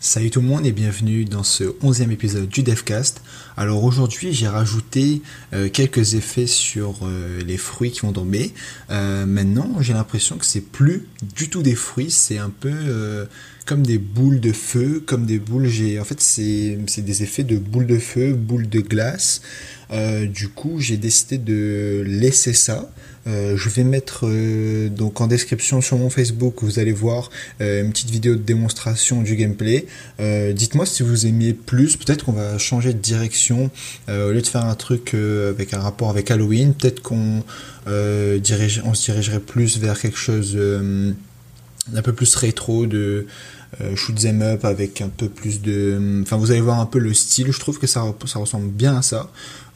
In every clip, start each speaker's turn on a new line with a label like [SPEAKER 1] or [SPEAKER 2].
[SPEAKER 1] Salut tout le monde et bienvenue dans ce onzième épisode du DevCast. Alors aujourd'hui j'ai rajouté euh, quelques effets sur euh, les fruits qui vont tomber. Euh, maintenant j'ai l'impression que c'est plus du tout des fruits, c'est un peu comme des boules de feu, comme des boules. J'ai en fait c'est des effets de boules de feu, boules de glace. du coup j'ai décidé de laisser ça. Euh, je vais mettre euh, donc en description sur mon Facebook, vous allez voir euh, une petite vidéo de démonstration du gameplay. Dites-moi si vous aimiez plus, peut-être qu'on va changer de direction au lieu de faire un truc avec un rapport avec Halloween, peut-être qu'on dirige, on se dirigerait plus vers quelque chose d'un peu plus rétro de shoot them up avec un peu plus de enfin vous allez voir un peu le style je trouve que ça, ressemble bien à ça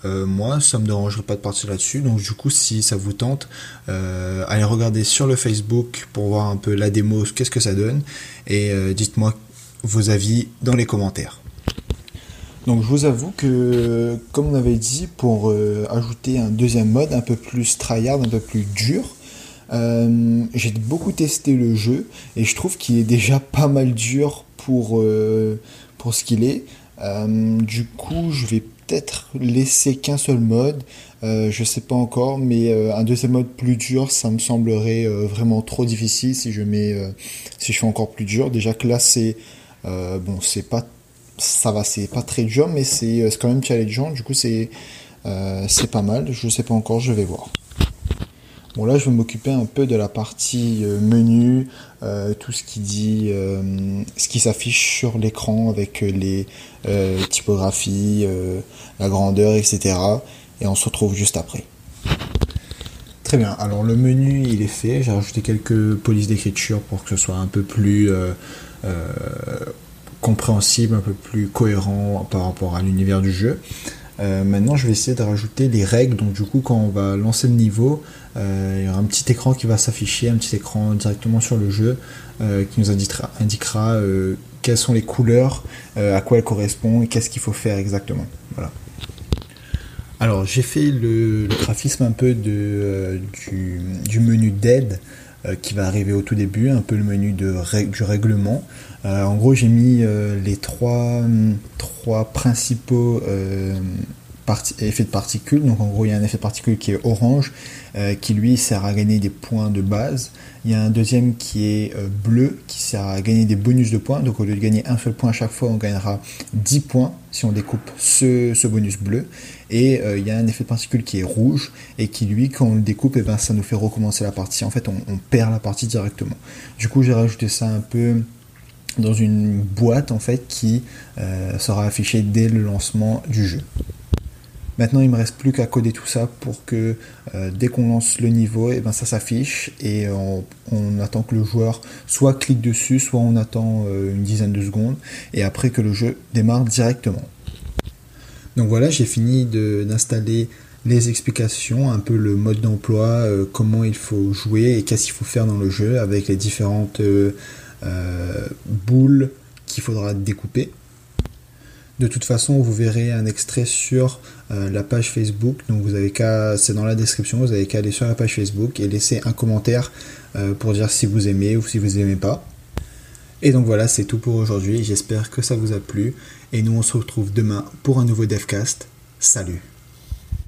[SPEAKER 1] euh, moi, ça me dérangerait pas de partir là-dessus. Donc du coup, si ça vous tente, euh, allez regarder sur le Facebook pour voir un peu la démo, qu'est-ce que ça donne, et euh, dites-moi vos avis dans les commentaires. Donc je vous avoue que, comme on avait dit, pour ajouter un deuxième mode un peu plus tryhard, un peu plus dur, j'ai beaucoup testé le jeu et je trouve qu'il est déjà pas mal dur pour, pour ce qu'il est. du coup, je vais peut-être laisser qu'un seul mode. Euh, je sais pas encore, mais euh, un deuxième mode plus dur, ça me semblerait euh, vraiment trop difficile si je mets, si je fais encore plus dur. Déjà que là, c'est bon, c'est pas, ça va, c'est pas très dur, mais c'est quand même challengeant. Du coup, c'est c'est pas mal. Je sais pas encore, je vais voir. Bon là je vais m'occuper un peu de la partie euh, menu, euh, tout ce qui dit, euh, ce qui s'affiche sur l'écran avec les typographies, la grandeur, etc. Et on se retrouve juste après. Très bien, alors le menu il est fait, j'ai rajouté quelques polices d'écriture pour que ce soit un peu plus compréhensible, un peu plus cohérent par rapport à l'univers du jeu. Euh, maintenant, je vais essayer de rajouter les règles. Donc, du coup, quand on va lancer le niveau, euh, il y aura un petit écran qui va s'afficher, un petit écran directement sur le jeu euh, qui nous indiquera, quelles sont les couleurs, à quoi elles correspondent et qu'est-ce qu'il faut faire exactement. Voilà. Alors, j'ai fait le, graphisme un peu de, du, menu d'aide qui va arriver au tout début, un peu le menu de du règlement. en gros, j'ai mis les trois, trois principaux euh, effets de particules. Donc en gros, il y a un effet de particules qui est orange, euh, qui lui sert à gagner des points de base. Il y a un deuxième qui est euh, bleu, qui sert à gagner des bonus de points. Donc au lieu de gagner un seul point à chaque fois, on gagnera 10 points si on découpe ce, bonus bleu. Et il y a un effet de particule qui est rouge, et qui lui, quand on le découpe, et eh ben, ça nous fait recommencer la partie. En fait, on, on perd la partie directement. Du coup, j'ai rajouté ça un peu dans une boîte en fait qui euh, sera affichée dès le lancement du jeu. Maintenant, il me reste plus qu'à coder tout ça pour que euh, dès qu'on lance le niveau, eh ben, ça s'affiche et on, attend que le joueur soit clique dessus, soit on attend euh, une dizaine de secondes et après que le jeu démarre directement. Donc voilà, j'ai fini d'installer les explications, un peu le mode d'emploi, comment il faut jouer et qu'est-ce qu'il faut faire dans le jeu avec les différentes euh, boule qu'il faudra découper. De toute façon, vous verrez un extrait sur euh, la page Facebook. Donc vous avez qu'à, c'est dans la description, vous avez qu'à aller sur la page Facebook et laisser un commentaire euh, pour dire si vous aimez ou si vous aimez pas. Et donc voilà, c'est tout pour aujourd'hui. J'espère que ça vous a plu. Et nous, on se retrouve demain pour un nouveau Devcast. Salut